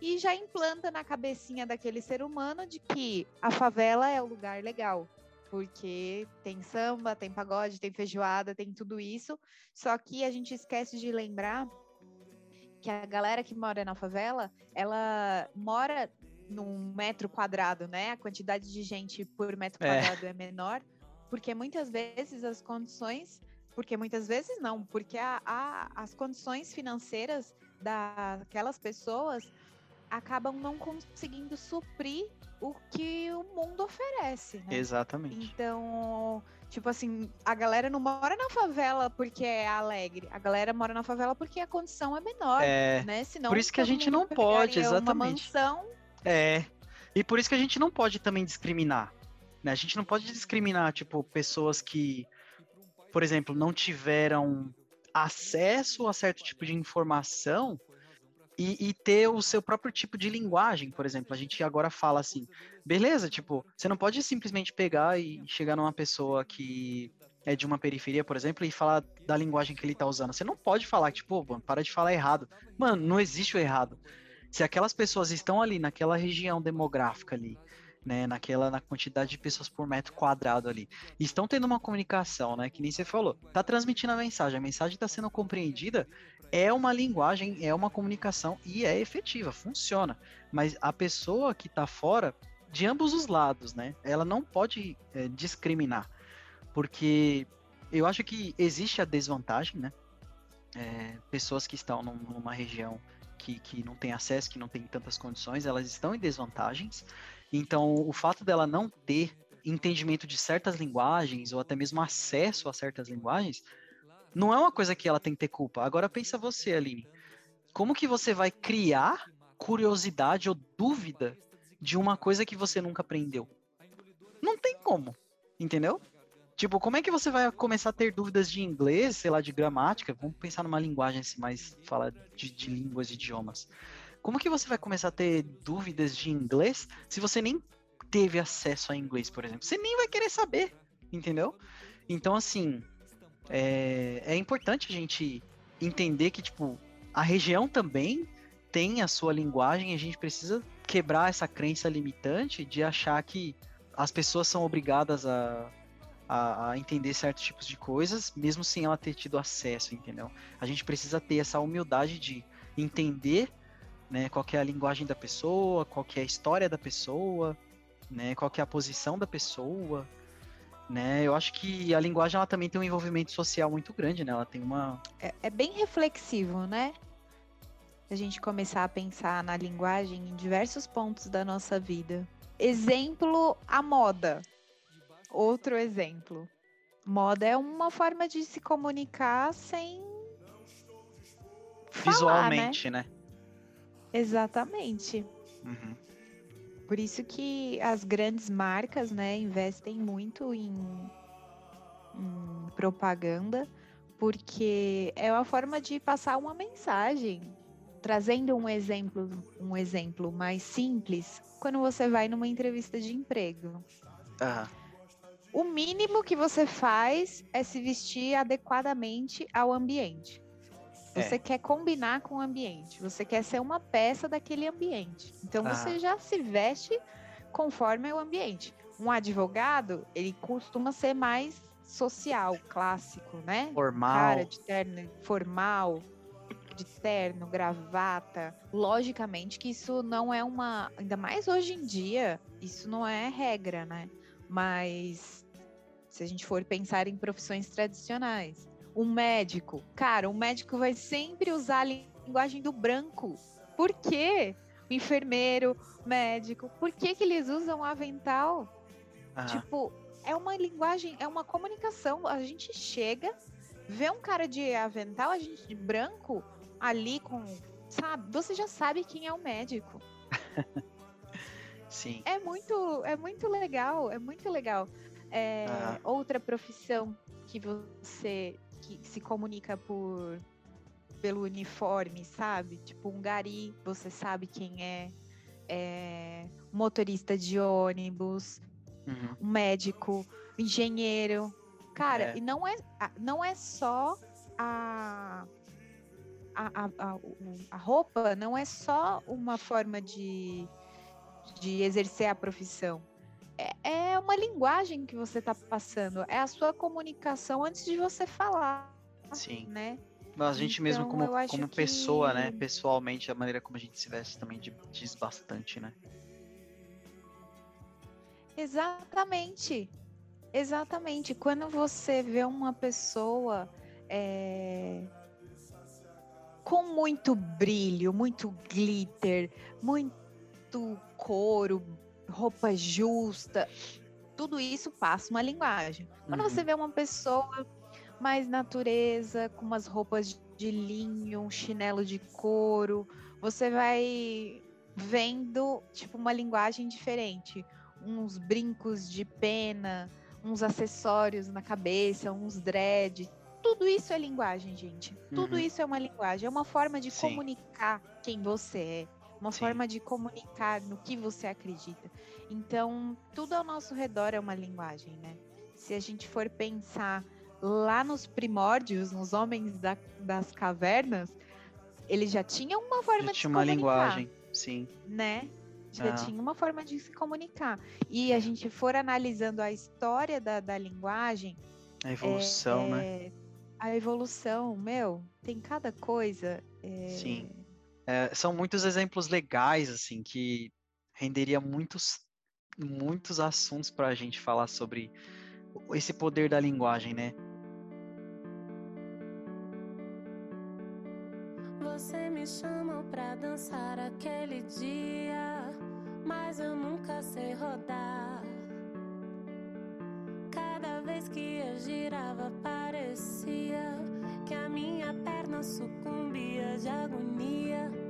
E já implanta na cabecinha daquele ser humano de que a favela é o lugar legal. Porque tem samba, tem pagode, tem feijoada, tem tudo isso. Só que a gente esquece de lembrar que a galera que mora na favela, ela mora num metro quadrado, né? A quantidade de gente por metro É. quadrado é menor, porque muitas vezes as condições, porque muitas vezes não, porque a, a- as condições financeiras daquelas pessoas acabam não conseguindo suprir o que o mundo oferece, né? Exatamente. Então, tipo assim, a galera não mora na favela porque é alegre. A galera mora na favela porque a condição é menor, É, né? Senão, por isso que a gente não pode, pegaria Uma exatamente. mansão, é. E por isso que a gente não pode também discriminar. Né? A gente não pode discriminar, tipo, pessoas que, por exemplo, não tiveram acesso a certo tipo de informação e, e ter o seu próprio tipo de linguagem, por exemplo. A gente agora fala assim, beleza, tipo, você não pode simplesmente pegar e chegar numa pessoa que é de uma periferia, por exemplo, e falar da linguagem que ele tá usando. Você não pode falar, tipo, mano, para de falar errado. Mano, não existe o errado. Se aquelas pessoas estão ali naquela região demográfica ali, né, naquela na quantidade de pessoas por metro quadrado ali, estão tendo uma comunicação, né, que nem você falou, tá transmitindo a mensagem, a mensagem está sendo compreendida, é uma linguagem, é uma comunicação e é efetiva, funciona. Mas a pessoa que tá fora, de ambos os lados, né, ela não pode é, discriminar, porque eu acho que existe a desvantagem, né, é, pessoas que estão num- numa região que, que não tem acesso, que não tem tantas condições, elas estão em desvantagens. Então, o fato dela não ter entendimento de certas linguagens ou até mesmo acesso a certas linguagens, não é uma coisa que ela tem que ter culpa. Agora pensa você, Aline. Como que você vai criar curiosidade ou dúvida de uma coisa que você nunca aprendeu? Não tem como, entendeu? Tipo, como é que você vai começar a ter dúvidas de inglês, sei lá, de gramática? Vamos pensar numa linguagem assim, mais fala de, de línguas, de idiomas. Como que você vai começar a ter dúvidas de inglês se você nem teve acesso a inglês, por exemplo? Você nem vai querer saber, entendeu? Então, assim, é, é importante a gente entender que, tipo, a região também tem a sua linguagem a gente precisa quebrar essa crença limitante de achar que as pessoas são obrigadas a, a, a entender certos tipos de coisas, mesmo sem ela ter tido acesso, entendeu? A gente precisa ter essa humildade de entender né, qual é a linguagem da pessoa, qual é a história da pessoa, né, qual é a posição da pessoa, né? Eu acho que a linguagem ela também tem um envolvimento social muito grande, né? Ela tem uma é, é bem reflexivo, né? A gente começar a pensar na linguagem em diversos pontos da nossa vida. Exemplo, a moda. Outro exemplo. Moda é uma forma de se comunicar sem falar, né? visualmente, né? Exatamente. Uhum. Por isso que as grandes marcas, né, investem muito em, em propaganda, porque é uma forma de passar uma mensagem. Trazendo um exemplo, um exemplo mais simples, quando você vai numa entrevista de emprego. O mínimo que você faz é se vestir adequadamente ao ambiente. É. Você quer combinar com o ambiente, você quer ser uma peça daquele ambiente. Então Aham. você já se veste conforme o ambiente. Um advogado, ele costuma ser mais social, clássico, né? Formal. Cara de terno formal, de terno, gravata. Logicamente que isso não é uma. Ainda mais hoje em dia, isso não é regra, né? Mas se a gente for pensar em profissões tradicionais, um médico, cara, um médico vai sempre usar a linguagem do branco. Por quê? O enfermeiro, médico, por que, que eles usam avental? Tipo, é uma linguagem, é uma comunicação. A gente chega, vê um cara de avental, a gente de branco, ali com. Sabe? Você já sabe quem é o médico. Sim. É muito, é muito legal, é muito legal. É, Ah. Outra profissão que você que se comunica por pelo uniforme, sabe? Tipo um gari, você sabe quem é. é motorista de ônibus, Uhum. um médico, engenheiro. Cara, É. e não é, não é só a, a, a, a, a roupa, não é só uma forma de, de exercer a profissão. Uma linguagem que você está passando, é a sua comunicação antes de você falar, Sim. né? Mas a gente mesmo Então, como, eu acho como pessoa, né? Pessoalmente, a maneira como a gente se veste também di- diz bastante, né? Exatamente. Exatamente. Quando você vê uma pessoa é, com muito brilho, muito glitter, muito couro, roupa justa, tudo isso passa uma linguagem. Quando Uhum. você vê uma pessoa mais natureza, com umas roupas de linho, um chinelo de couro, você vai vendo tipo uma linguagem diferente, uns brincos de pena, uns acessórios na cabeça, uns dread. Tudo isso é linguagem, gente. Tudo Uhum. isso é uma linguagem, é uma forma de Sim. comunicar quem você é, uma Sim. forma de comunicar no que você acredita. Então, tudo ao nosso redor é uma linguagem, né? Se a gente for pensar lá nos primórdios, nos homens da- das cavernas, eles já tinham uma forma Já de tinha se uma comunicar, linguagem, sim. né? Já Ah. tinha uma forma de se comunicar. E a gente for analisando a história da, da linguagem, A evolução, né? é, a evolução, meu, tem cada coisa. é, Sim. É, são muitos exemplos legais, assim, que renderia muitos, muitos assuntos para a gente falar sobre esse poder da linguagem, né? Você me chamou pra dançar aquele dia, mas eu nunca sei rodar. Cada vez que eu girava, parecia que a minha perna sucumbia de agonia.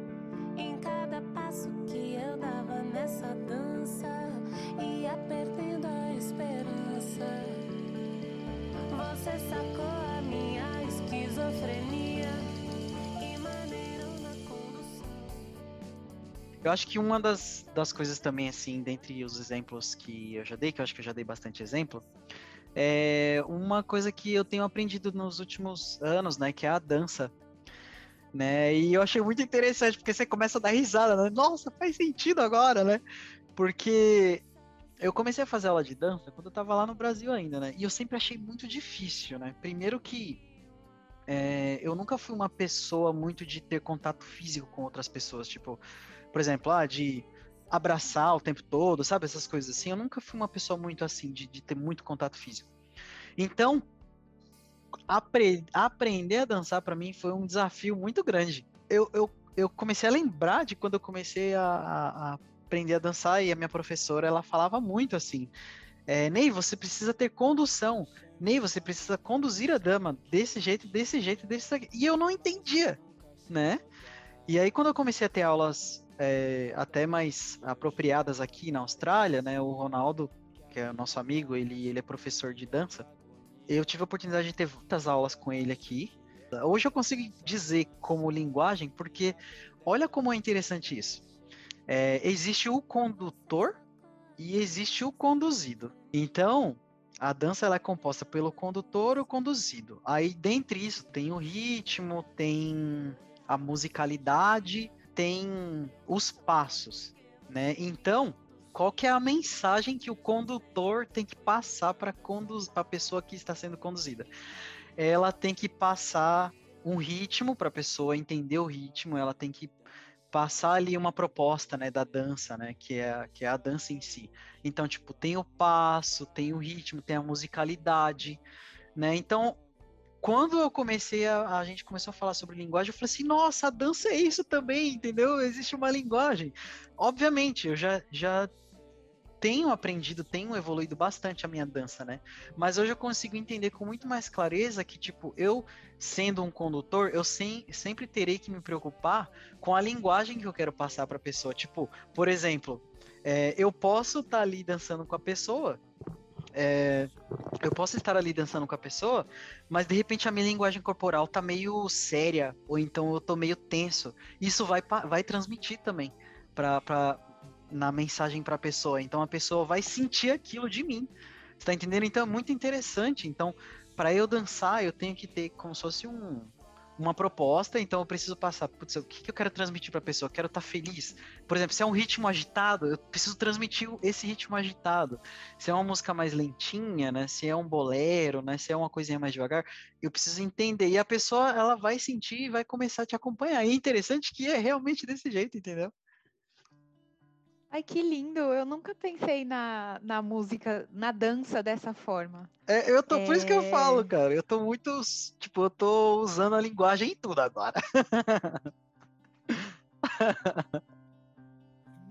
Eu acho que uma das, das coisas também, assim, dentre os exemplos que eu já dei, que eu acho que eu já dei bastante exemplo, é uma coisa que eu tenho aprendido nos últimos anos, né, que é a dança. Né? E eu achei muito interessante, porque você começa a dar risada, né? Nossa, faz sentido agora, né? Porque eu comecei a fazer aula de dança quando eu tava lá no Brasil ainda, né? E eu sempre achei muito difícil, né? Primeiro que é, eu nunca fui uma pessoa muito de ter contato físico com outras pessoas, tipo, por exemplo, ah, de abraçar o tempo todo, sabe? Essas coisas assim. Eu nunca fui uma pessoa muito assim, de, de ter muito contato físico. Então, apre- aprender a dançar para mim foi um desafio muito grande. Eu, eu, eu comecei a lembrar de quando eu comecei a, a- a aprender a dançar e a minha professora, ela falava muito assim, é, Ney, você precisa ter condução. Ney, você precisa conduzir a dama desse jeito, desse jeito, desse jeito. E eu não entendia, né? E aí, quando eu comecei a ter aulas é, até mais apropriadas aqui na Austrália, né? O Ronaldo, que é nosso amigo, ele, ele é professor de dança. Eu tive a oportunidade de ter muitas aulas com ele aqui. Hoje eu consigo dizer como linguagem, porque olha como é interessante isso. É, existe o condutor e existe o conduzido. Então, a dança ela é composta pelo condutor ou conduzido. Aí, dentre isso, tem o ritmo, tem a musicalidade, tem os passos, né? Então, qual que é a mensagem que o condutor tem que passar para a pessoa que está sendo conduzida. Ela tem que passar um ritmo para a pessoa entender o ritmo, ela tem que passar ali uma proposta, né, da dança, né, que é, que é a dança em si. Então, tipo, tem o passo, tem o ritmo, tem a musicalidade, né? Então, quando eu comecei a, a gente começou a falar sobre linguagem, eu falei assim, nossa, a dança é isso também, entendeu? Existe uma linguagem. Obviamente, eu já, já tenho aprendido, tenho evoluído bastante a minha dança, né? Mas hoje eu consigo entender com muito mais clareza que, tipo, eu sendo um condutor, eu sem, sempre terei que me preocupar com a linguagem que eu quero passar para a pessoa. Tipo, por exemplo, é, eu posso estar tá ali dançando com a pessoa, é, eu posso estar ali dançando com a pessoa, mas de repente a minha linguagem corporal tá meio séria, ou então eu tô meio tenso. Isso vai, vai transmitir também para na mensagem para a pessoa. Então a pessoa vai sentir aquilo de mim. Você tá entendendo? Então é muito interessante. Então, para eu dançar, eu tenho que ter como se fosse um, uma proposta, então eu preciso passar, putz, o que, que eu quero transmitir para a pessoa? Eu quero estar tá feliz. Por exemplo, se é um ritmo agitado, eu preciso transmitir esse ritmo agitado. Se é uma música mais lentinha, né? Se é um bolero, né? Se é uma coisinha mais devagar, eu preciso entender. E a pessoa, ela vai sentir e vai começar a te acompanhar. E é interessante que é realmente desse jeito, entendeu? Ai, que lindo! Eu nunca pensei na, na música, na dança dessa forma. É, eu tô, é... por isso que eu falo, é. cara. Eu tô muito, tipo, eu tô usando a linguagem em tudo agora.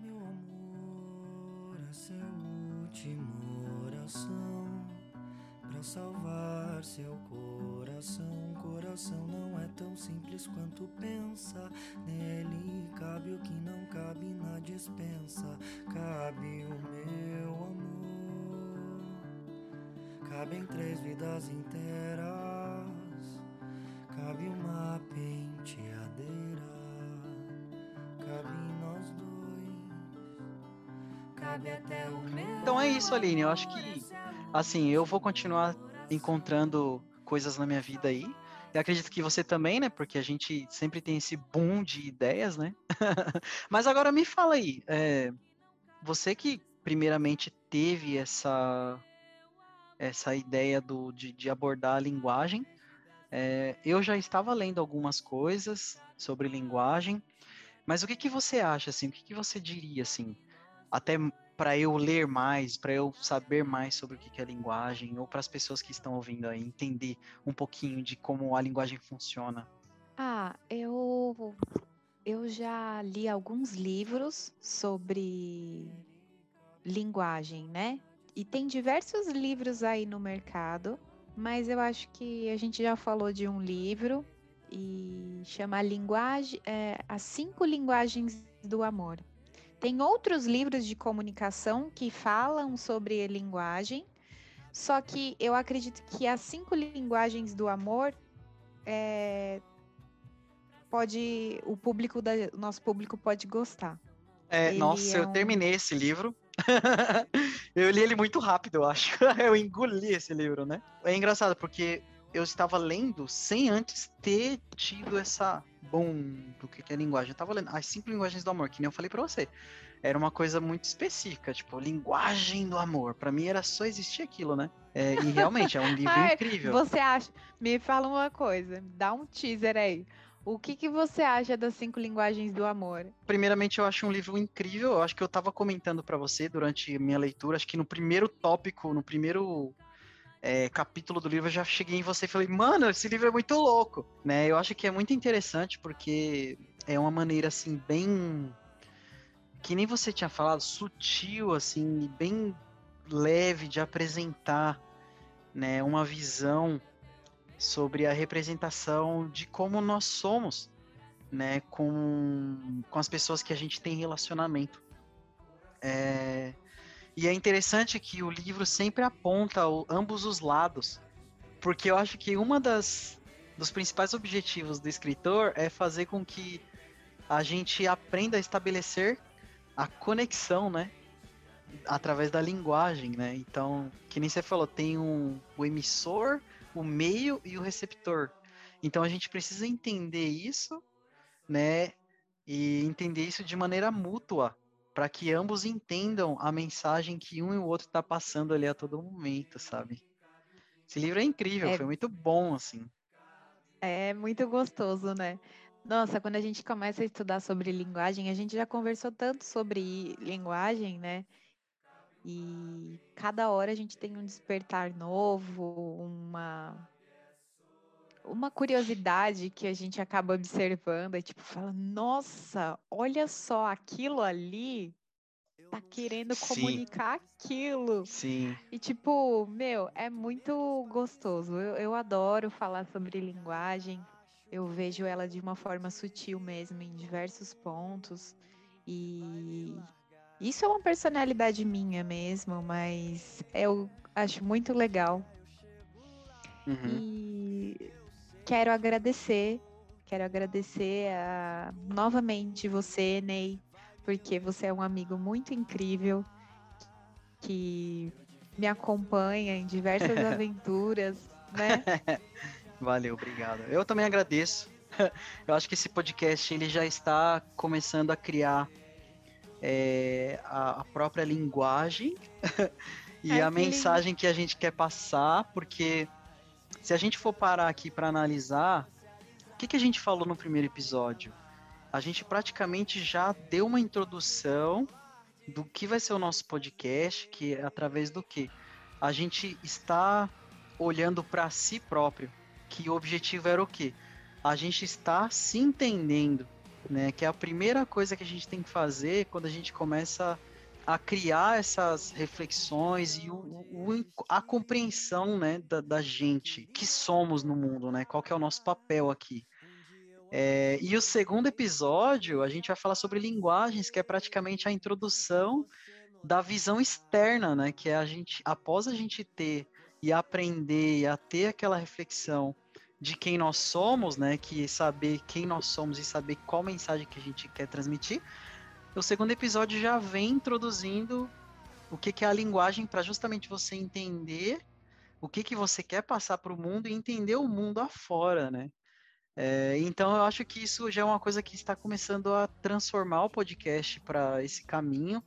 Meu amor, essa é a última oração pra salvar seu coração. Coração não é tão simples quanto pensa. Nele cabe o que não cabe na dispensa. Cabe o meu amor. Cabem três vidas inteiras. Cabe uma penteadeira. Cabe nós dois. Cabe até o meu. Então é isso, Aline. Eu acho que, assim, eu vou continuar encontrando coisas na minha vida aí. Eu acredito que você também, né? Porque a gente sempre tem esse boom de ideias, né? Mas agora me fala aí, é, você que primeiramente teve essa essa ideia do, de, de abordar a linguagem, é, eu já estava lendo algumas coisas sobre linguagem, mas o que, que você acha, assim, o que, que você diria, assim, até para eu ler mais, para eu saber mais sobre o que é linguagem, ou para as pessoas que estão ouvindo aí entender um pouquinho de como a linguagem funciona? Ah, eu eu já li alguns livros sobre linguagem, né? E tem diversos livros aí no mercado, mas eu acho que a gente já falou de um livro e chama linguagem, é, as cinco linguagens do amor. Tem outros livros de comunicação que falam sobre linguagem, só que eu acredito que as cinco linguagens do amor é, pode o público da nosso público pode gostar. É, nossa, é eu um... terminei esse livro. eu li ele muito rápido, eu acho. eu engoli esse livro, né? É engraçado porque eu estava lendo sem antes ter tido essa bom do que, é linguagem. Eu estava lendo as cinco linguagens do amor, que nem eu falei para você. Era uma coisa muito específica, tipo, linguagem do amor. Para mim era só existir aquilo, né? É, e realmente é um livro Ai, incrível. Você acha? Me fala uma coisa, dá um teaser aí. O que, que você acha das cinco linguagens do amor? Primeiramente, eu acho um livro incrível. Eu acho que eu estava comentando para você durante minha leitura. Acho que no primeiro tópico, no primeiro é, capítulo do livro, eu já cheguei em você e falei, mano, esse livro é muito louco, né? Eu acho que é muito interessante porque é uma maneira, assim, bem... Que nem você tinha falado, sutil, assim, bem leve de apresentar, né? Uma visão sobre a representação de como nós somos, né? Com, com as pessoas que a gente tem relacionamento. É... E é interessante que o livro sempre aponta o, ambos os lados, porque eu acho que uma das dos principais objetivos do escritor é fazer com que a gente aprenda a estabelecer a conexão, né? Através da linguagem, né? Então, que nem você falou, tem um, o emissor, o meio e o receptor. Então a gente precisa entender isso, né? E entender isso de maneira mútua para que ambos entendam a mensagem que um e o outro tá passando ali a todo momento, sabe? Esse livro é incrível, É. foi muito bom, assim. É muito gostoso, né? Nossa, quando a gente começa a estudar sobre linguagem, a gente já conversou tanto sobre linguagem, né? E cada hora a gente tem um despertar novo, uma uma curiosidade que a gente acaba observando, é tipo, fala, nossa, olha só, aquilo ali tá querendo Sim. comunicar aquilo. Sim, E tipo, meu, é muito gostoso. Eu, eu adoro falar sobre linguagem. Eu vejo ela de uma forma sutil mesmo, em diversos pontos. E isso é uma personalidade minha mesmo, mas eu acho muito legal. uhum. E quero agradecer, quero agradecer a, novamente você, Ney, porque você é um amigo muito incrível que me acompanha em diversas aventuras, né? Valeu, obrigado. Eu também agradeço. Eu acho que esse podcast ele já está começando a criar é, a, a própria linguagem e Ai, a que lindo. mensagem que a gente quer passar, porque se a gente for parar aqui para analisar, o que, que a gente falou no primeiro episódio? A gente praticamente já deu uma introdução do que vai ser o nosso podcast, que é através do que a gente está olhando para si próprio, que o objetivo era o quê? A gente está se entendendo, né? Que é a primeira coisa que a gente tem que fazer quando a gente começa a criar essas reflexões e o, o- a compreensão, né, da, da gente, que somos no mundo, né? Qual que é o nosso papel aqui. É, e o segundo episódio, a gente vai falar sobre linguagens, que é praticamente a introdução da visão externa, né? Que é a gente, após a gente ter e aprender a ter aquela reflexão de quem nós somos, né? Que saber quem nós somos e saber qual mensagem que a gente quer transmitir. O segundo episódio já vem introduzindo o que, que é a linguagem para justamente você entender o que, que você quer passar para o mundo e entender o mundo afora, né? É, então eu acho que isso já é uma coisa que está começando a transformar o podcast para esse caminho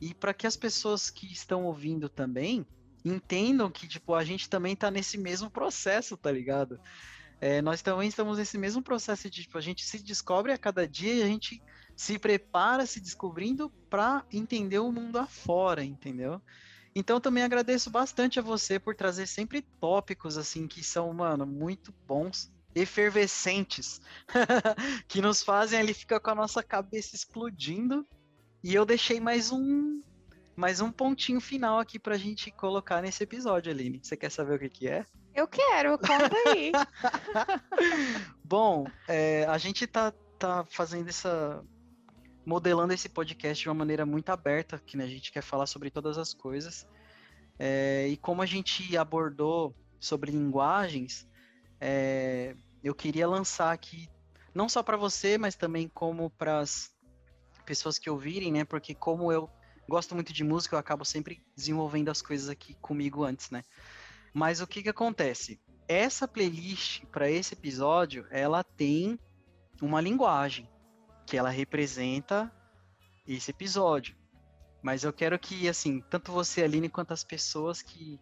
e para que as pessoas que estão ouvindo também entendam que tipo a gente também está nesse mesmo processo, tá ligado? É, nós também estamos nesse mesmo processo de tipo a gente se descobre a cada dia e a gente se prepara se descobrindo para entender o mundo afora, entendeu? Então também agradeço bastante a você por trazer sempre tópicos assim que são, mano, muito bons, efervescentes, que nos fazem ali ficar com a nossa cabeça explodindo. E eu deixei mais um mais um pontinho final aqui pra gente colocar nesse episódio, Aline. Você quer saber o que, que é? Eu quero, conta aí. Bom, é, a gente tá, tá fazendo essa. Modelando esse podcast de uma maneira muito aberta, que né, a gente quer falar sobre todas as coisas. É, e como a gente abordou sobre linguagens, é, eu queria lançar aqui, não só para você, mas também como para as pessoas que ouvirem, né? Porque como eu gosto muito de música, eu acabo sempre desenvolvendo as coisas aqui comigo antes, né? Mas o que que acontece? Essa playlist para esse episódio, ela tem uma linguagem que ela representa esse episódio. Mas eu quero que, assim, tanto você, Aline, quanto as pessoas que,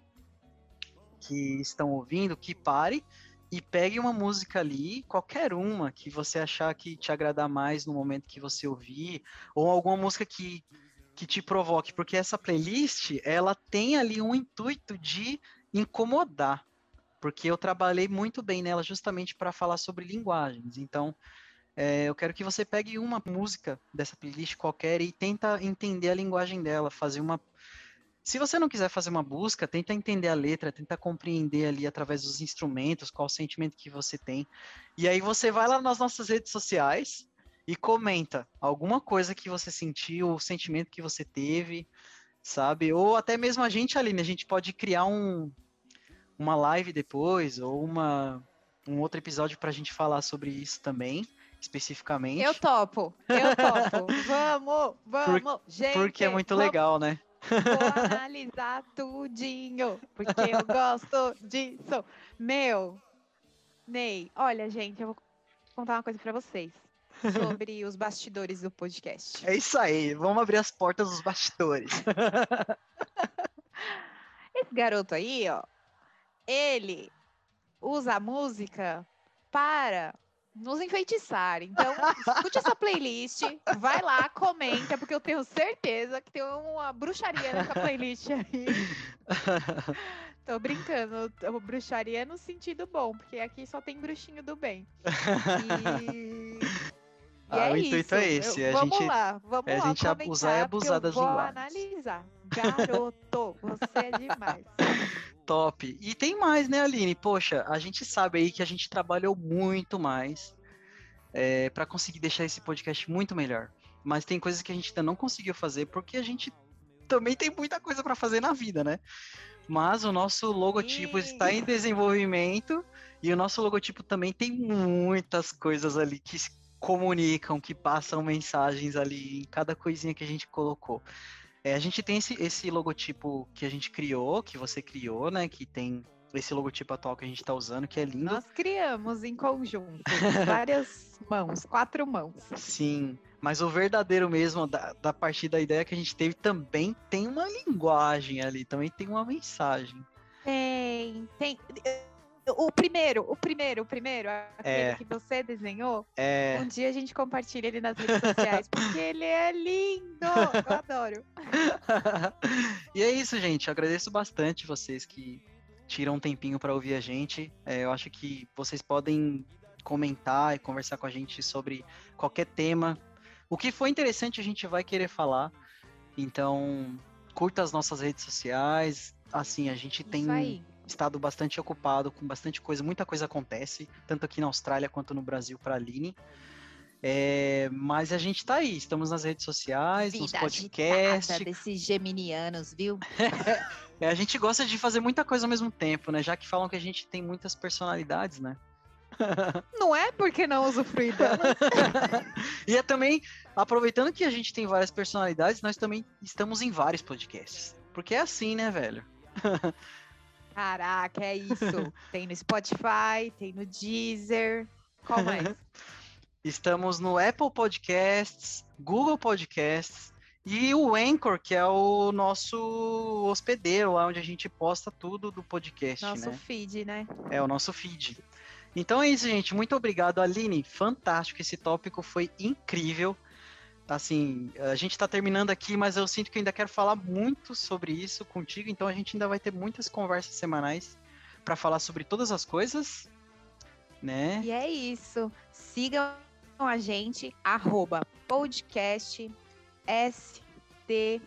que estão ouvindo, que pare e pegue uma música ali, qualquer uma que você achar que te agradar mais no momento que você ouvir, ou alguma música que, que te provoque, porque essa playlist, ela tem ali um intuito de incomodar, porque eu trabalhei muito bem nela justamente para falar sobre linguagens. Então, é, eu quero que você pegue uma música dessa playlist qualquer e tenta entender a linguagem dela, fazer uma. Se você não quiser fazer uma busca, tenta entender a letra, tenta compreender ali através dos instrumentos qual o sentimento que você tem. E aí você vai lá nas nossas redes sociais e comenta alguma coisa que você sentiu, o sentimento que você teve, sabe? Ou até mesmo a gente, Aline, a gente pode criar um, uma live depois, ou uma, um outro episódio para a gente falar sobre isso também, especificamente. Eu topo, eu topo. Vamos, vamos, gente. Porque é muito vamos, legal, né? Vou analisar tudinho, porque eu gosto disso. Meu, Ney, olha, gente, eu vou contar uma coisa pra vocês. sobre os bastidores do podcast. É isso aí, vamos abrir as portas dos bastidores. Esse garoto aí, ó, ele usa a música para nos enfeitiçar. Então, escute essa playlist, vai lá, comenta, porque eu tenho certeza que tem uma bruxaria nessa playlist aí. Tô brincando, bruxaria no sentido bom, porque aqui só tem bruxinho do bem. E, e Ah, é o intuito é isso. esse, Eu- a vamos gente- lá, vamos é a lá gente abusar e abusar das vou analisar. Garoto, você é demais. Top. E tem mais, né, Aline? Poxa, a gente sabe aí que a gente trabalhou muito mais é, para conseguir deixar esse podcast muito melhor. Mas tem coisas que a gente ainda não conseguiu fazer porque a gente também tem muita coisa para fazer na vida, né? Mas o nosso logotipo está em desenvolvimento e o nosso logotipo também tem muitas coisas ali que se comunicam, que passam mensagens ali em cada coisinha que a gente colocou. É, a gente tem esse, esse logotipo que a gente criou, que você criou, né? Que tem esse logotipo atual que a gente está usando, que é lindo. Nós criamos em conjunto, várias mãos, quatro mãos. Sim, mas o verdadeiro mesmo, da, da partir da ideia que a gente teve, também tem uma linguagem ali, também tem uma mensagem. Tem, tem. O primeiro, o primeiro, o primeiro, aquele É. que você desenhou, É, um dia a gente compartilha ele nas redes sociais, porque ele é lindo, eu adoro. e é isso, gente. Eu agradeço bastante vocês que tiram um tempinho para ouvir a gente. É, eu acho que vocês podem comentar e conversar com a gente sobre qualquer tema. O que for interessante a gente vai querer falar. Então, curta as nossas redes sociais. Assim, a gente tem Isso aí. Estado bastante ocupado com bastante coisa, muita coisa acontece, tanto aqui na Austrália quanto no Brasil para a Aline. É, mas a gente tá aí, estamos nas redes sociais, nos Vida podcasts. agitada desses geminianos, viu? É, a gente gosta de fazer muita coisa ao mesmo tempo, né? Já que falam que a gente tem muitas personalidades, né? Não é porque não usufruir delas. E é também, aproveitando que a gente tem várias personalidades, nós também estamos em vários podcasts. Porque é assim, né, velho? Caraca, é isso. Tem no Spotify, tem no Deezer. Qual mais? Estamos no Apple Podcasts, Google Podcasts e o Anchor, que é o nosso hospedeiro, lá onde a gente posta tudo do podcast, Nosso né? feed, né? É o nosso feed. Então é isso, gente. Muito obrigado, Aline. Fantástico. Esse tópico foi incrível. Assim, a gente tá terminando aqui, mas eu sinto que ainda quero falar muito sobre isso contigo. Então a gente ainda vai ter muitas conversas semanais para falar sobre todas as coisas, né? E é isso. Sigam a gente, arroba podcast STAC,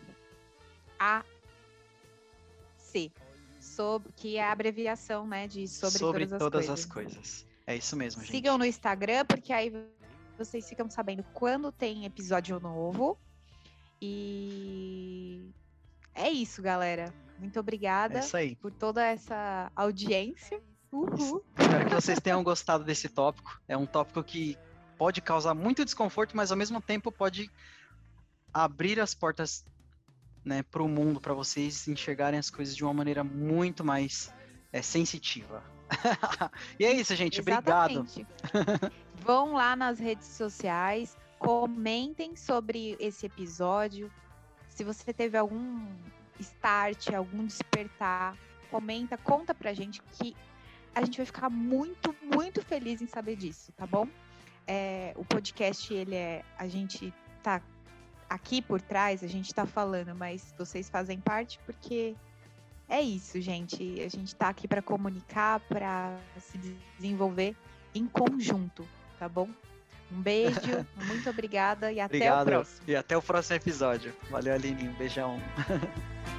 sobre, que é a abreviação, né, de sobre, todas, as, coisas. coisas. É isso mesmo, gente. Sigam no Instagram, porque aí vocês ficam sabendo quando tem episódio novo. E é isso, galera. Muito obrigada É por toda essa audiência. Uhul. Espero que vocês tenham gostado desse tópico. É um tópico que pode causar muito desconforto, mas ao mesmo tempo pode abrir as portas né, para o mundo, para vocês enxergarem as coisas de uma maneira muito mais é, sensitiva. e é isso, gente. Obrigado. Vão lá nas redes sociais, comentem sobre esse episódio. Se você teve algum start, algum despertar, comenta, conta pra gente que a gente vai ficar muito, muito feliz em saber disso, tá bom? É, o podcast, ele é. A gente tá aqui por trás, a gente tá falando, mas vocês fazem parte porque é isso, gente. A gente tá aqui para comunicar, para se desenvolver em conjunto, tá bom? Um beijo, muito obrigada e até o Obrigado. próximo. E até o próximo episódio. Valeu, Aline. Um beijão.